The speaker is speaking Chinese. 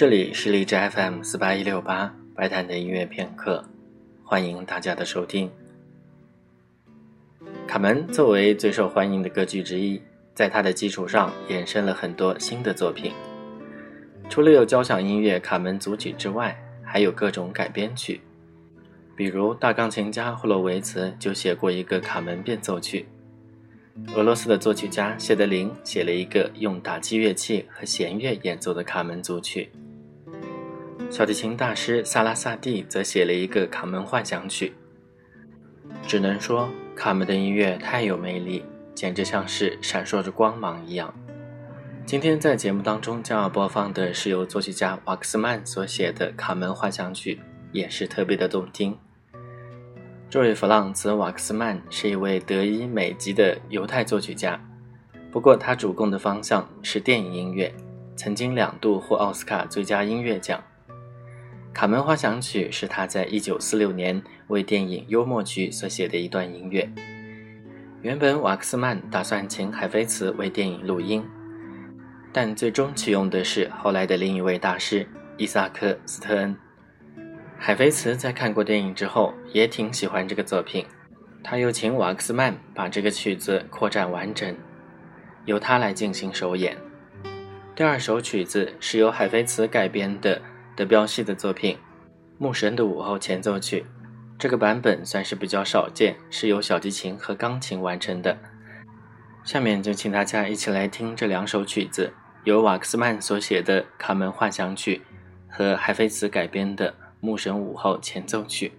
这里是荔枝 FM 四八一六八白谈的音乐片刻，欢迎大家的收听。卡门作为最受欢迎的歌剧之一，在它的基础上衍生了很多新的作品。除了有交响音乐《卡门》组曲之外，还有各种改编曲，比如大钢琴家霍洛维茨就写过一个《卡门变奏曲》。俄罗斯的作曲家谢德林写了一个用打击乐器和弦乐演奏的卡门组曲，小提琴大师萨拉萨蒂则写了一个卡门幻想曲。只能说，卡门的音乐太有魅力，简直像是闪烁着光芒一样。今天在节目当中将要播放的是由作曲家瓦克斯曼所写的卡门幻想曲，也是特别的动听。这位弗朗茨·瓦克斯曼是一位德裔美籍的犹太作曲家，不过他主攻的方向是电影音乐，曾经两度获奥斯卡最佳音乐奖。《卡门花想曲》是他在1946年为电影《幽默曲》所写的一段音乐。原本瓦克斯曼打算请海菲茨为电影录音，但最终启用的是后来的另一位大师伊萨克·斯特恩。海菲茨在看过电影之后，也挺喜欢这个作品。他又请瓦克斯曼把这个曲子扩展完整，由他来进行首演。第二首曲子是由海菲茨改编的德彪西的作品《牧神的午后前奏曲》，这个版本算是比较少见，是由小提琴和钢琴完成的。下面就请大家一起来听这两首曲子，由瓦克斯曼所写的《卡门幻想曲》和海菲茨改编的。牧神午后前奏曲。